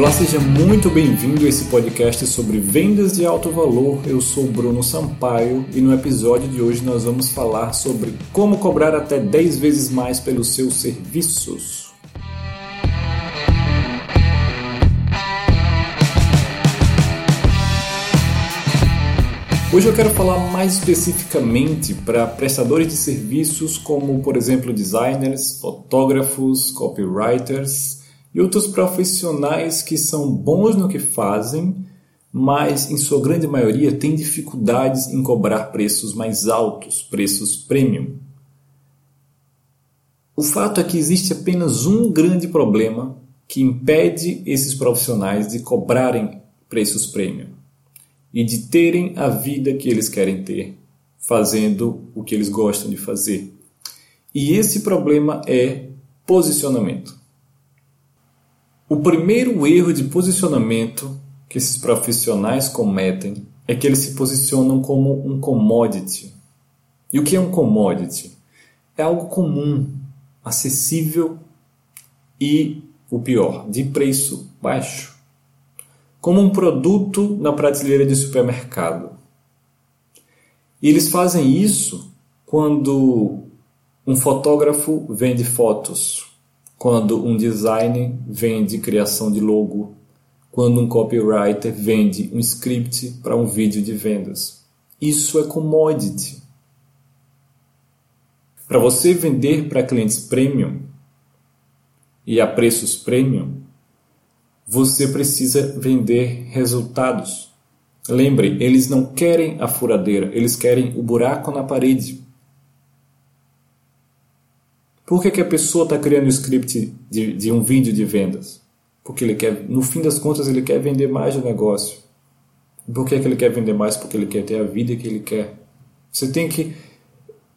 Olá, seja muito bem-vindo a esse podcast sobre vendas de alto valor. Eu sou Bruno Sampaio e no episódio de hoje nós vamos falar sobre como cobrar até 10 vezes mais pelos seus serviços. Hoje eu quero falar mais especificamente para prestadores de serviços como, por exemplo, designers, fotógrafos, copywriters e outros profissionais que são bons no que fazem, mas em sua grande maioria têm dificuldades em cobrar preços mais altos, preços premium. O fato é que existe apenas um grande problema que impede esses profissionais de cobrarem preços premium e de terem a vida que eles querem ter, fazendo o que eles gostam de fazer. E esse problema é posicionamento. O primeiro erro de posicionamento que esses profissionais cometem é que eles se posicionam como um commodity. E o que é um commodity? É algo comum, acessível e, o pior, de preço baixo. Como um produto na prateleira de supermercado. E eles fazem isso quando um fotógrafo vende fotos quando um design vende criação de logo, quando um copywriter vende um script para um vídeo de vendas. Isso é commodity. Para você vender para clientes premium e a preços premium, você precisa vender resultados. Lembre, eles não querem a furadeira, eles querem o buraco na parede. Por que, que a pessoa está criando o script de, de um vídeo de vendas? Porque ele quer, no fim das contas, ele quer vender mais do negócio. Por que, que ele quer vender mais? Porque ele quer ter a vida que ele quer. Você tem que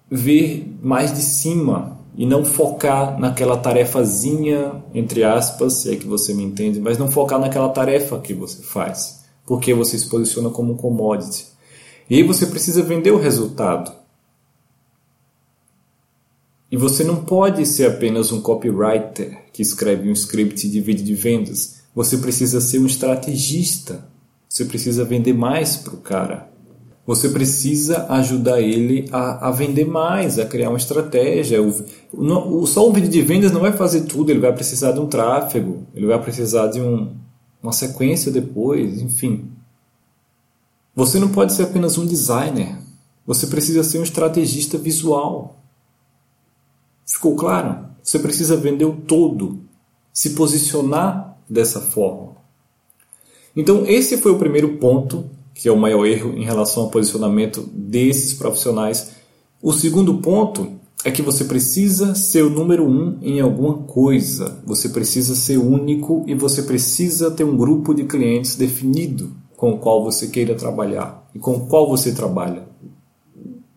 ver mais de cima e não focar naquela tarefazinha, entre aspas, se é que você me entende, mas não focar naquela tarefa que você faz, porque você se posiciona como um commodity. E aí você precisa vender o resultado. E você não pode ser apenas um copywriter que escreve um script de vídeo de vendas. Você precisa ser um estrategista. Você precisa vender mais para o cara. Você precisa ajudar ele a, a, vender mais, a criar uma estratégia. O, o, só um vídeo de vendas não vai fazer tudo, ele vai precisar de um tráfego, ele vai precisar de um, uma sequência depois, enfim. Você não pode ser apenas um designer, você precisa ser um estrategista visual. Ficou claro? Você precisa vender o todo, se posicionar dessa forma. Então, esse foi o primeiro ponto, que é o maior erro em relação ao posicionamento desses profissionais. O segundo ponto é que você precisa ser o número um em alguma coisa. Você precisa ser único e você precisa ter um grupo de clientes definido com o qual você queira trabalhar e com o qual você trabalha.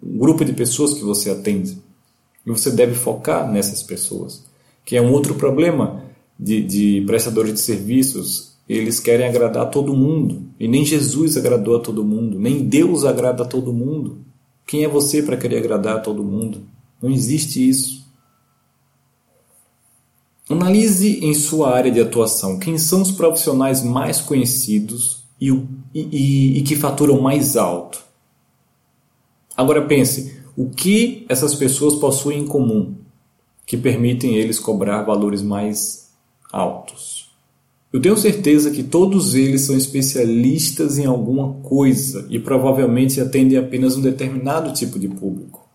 Um grupo de pessoas que você atende. E você deve focar nessas pessoas. Que é um outro problema de, de prestadores de serviços. Eles querem agradar a todo mundo. E nem Jesus agradou a todo mundo. Nem Deus agrada a todo mundo. Quem é você para querer agradar a todo mundo? Não existe isso. Analise em sua área de atuação quem são os profissionais mais conhecidos e, e, e, que faturam mais alto. Agora pense, o que essas pessoas possuem em comum que permitem eles cobrar valores mais altos? Eu tenho certeza que todos eles são especialistas em alguma coisa e provavelmente atendem apenas um determinado tipo de público.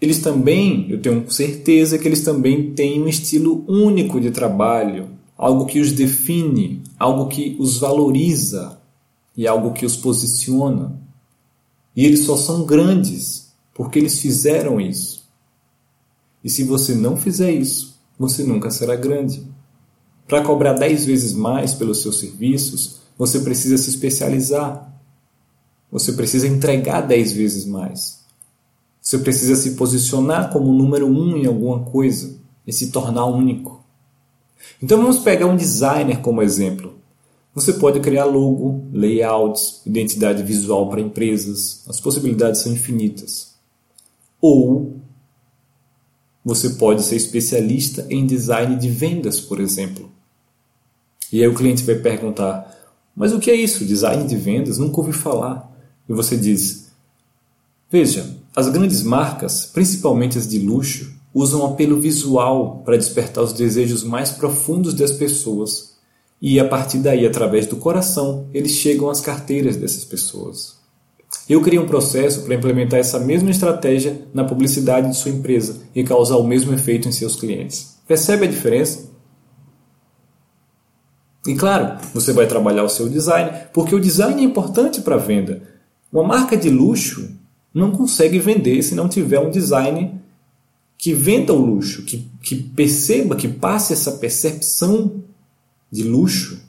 Eles também, eu tenho certeza que eles também têm um estilo único de trabalho, algo que os define, algo que os valoriza e algo que os posiciona. E eles só são grandes porque eles fizeram isso. E se você não fizer isso, você nunca será grande. Para cobrar dez vezes mais pelos seus serviços, você precisa se especializar. Você precisa entregar dez vezes mais. Você precisa se posicionar como número um em alguma coisa e se tornar único. Então vamos pegar um designer como exemplo. Você pode criar logo, layouts, identidade visual para empresas. As possibilidades são infinitas. Ou você pode ser especialista em design de vendas, por exemplo. E aí o cliente vai perguntar: Mas o que é isso? Design de vendas? Nunca ouvi falar. E você diz: Veja, as grandes marcas, principalmente as de luxo, usam apelo visual para despertar os desejos mais profundos das pessoas. E a partir daí, através do coração, eles chegam às carteiras dessas pessoas. Eu criei um processo para implementar essa mesma estratégia na publicidade de sua empresa e causar o mesmo efeito em seus clientes. Percebe a diferença? E claro, você vai trabalhar o seu design, porque o design é importante para a venda. Uma marca de luxo não consegue vender se não tiver um design que venda o luxo, que, que perceba, que passe essa percepção de luxo.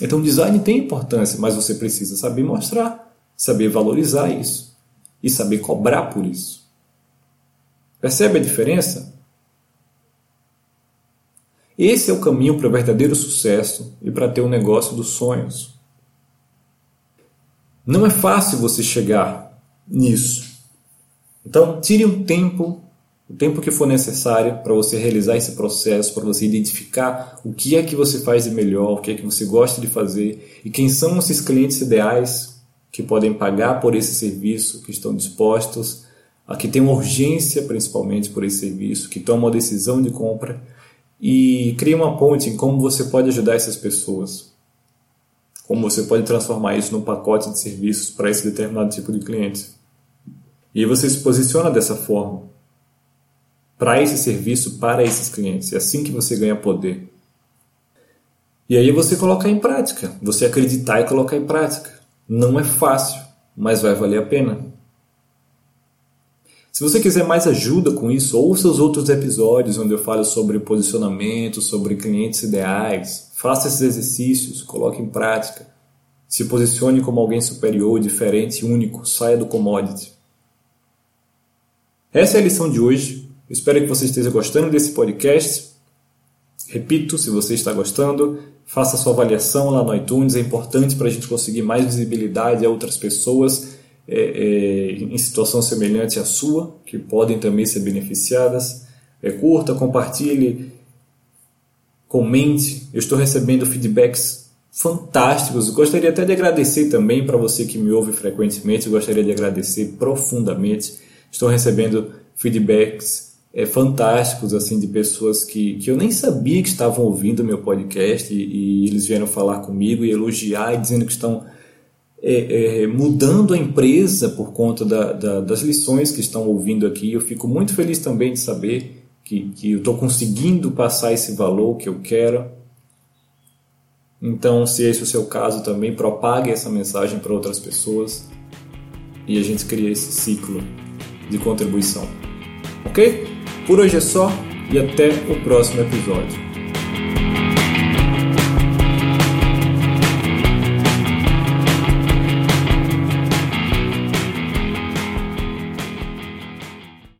Então, design tem importância, mas você precisa saber mostrar, saber valorizar isso e saber cobrar por isso. Percebe a diferença? Esse é o caminho para o verdadeiro sucesso e para ter o um negócio dos sonhos. Não é fácil você chegar nisso. Então, tire um tempo, o tempo que for necessário para você realizar esse processo, para você identificar o que é que você faz de melhor, o que é que você gosta de fazer e quem são esses clientes ideais que podem pagar por esse serviço, que estão dispostos, a que têm urgência principalmente por esse serviço, que tomam a decisão de compra e crie uma ponte em como você pode ajudar essas pessoas. Como você pode transformar isso num pacote de serviços para esse determinado tipo de cliente. E você se posiciona dessa forma para esse serviço, para esses clientes. É assim que você ganha poder. E aí você colocar em prática, você acreditar e colocar em prática. Não é fácil, mas vai valer a pena. Se você quiser mais ajuda com isso, ouça os outros episódios onde eu falo sobre posicionamento, sobre clientes ideais. Faça esses exercícios, coloque em prática. Se posicione como alguém superior, diferente, único. Saia do commodity. Essa é a lição de hoje. Espero que você esteja gostando desse podcast. Repito, se você está gostando, faça sua avaliação lá no iTunes. É importante para a gente conseguir mais visibilidade a outras pessoas é, é, em situação semelhante à sua, que podem também ser beneficiadas. É, curta, compartilhe, comente. Eu estou recebendo feedbacks fantásticos. Gostaria até de agradecer também para você que me ouve frequentemente. gostaria de agradecer profundamente. Estou recebendo feedbacks é, fantásticos assim de pessoas que, que eu nem sabia que estavam ouvindo meu podcast e, e eles vieram falar comigo e elogiar e dizendo que estão é, é, mudando a empresa por conta da, da, das lições que estão ouvindo aqui. Eu fico muito feliz também de saber que, que eu estou conseguindo passar esse valor que eu quero. Então, se esse é o seu caso também, propague essa mensagem para outras pessoas e a gente cria esse ciclo de contribuição. Ok? Por hoje é só e até o próximo episódio.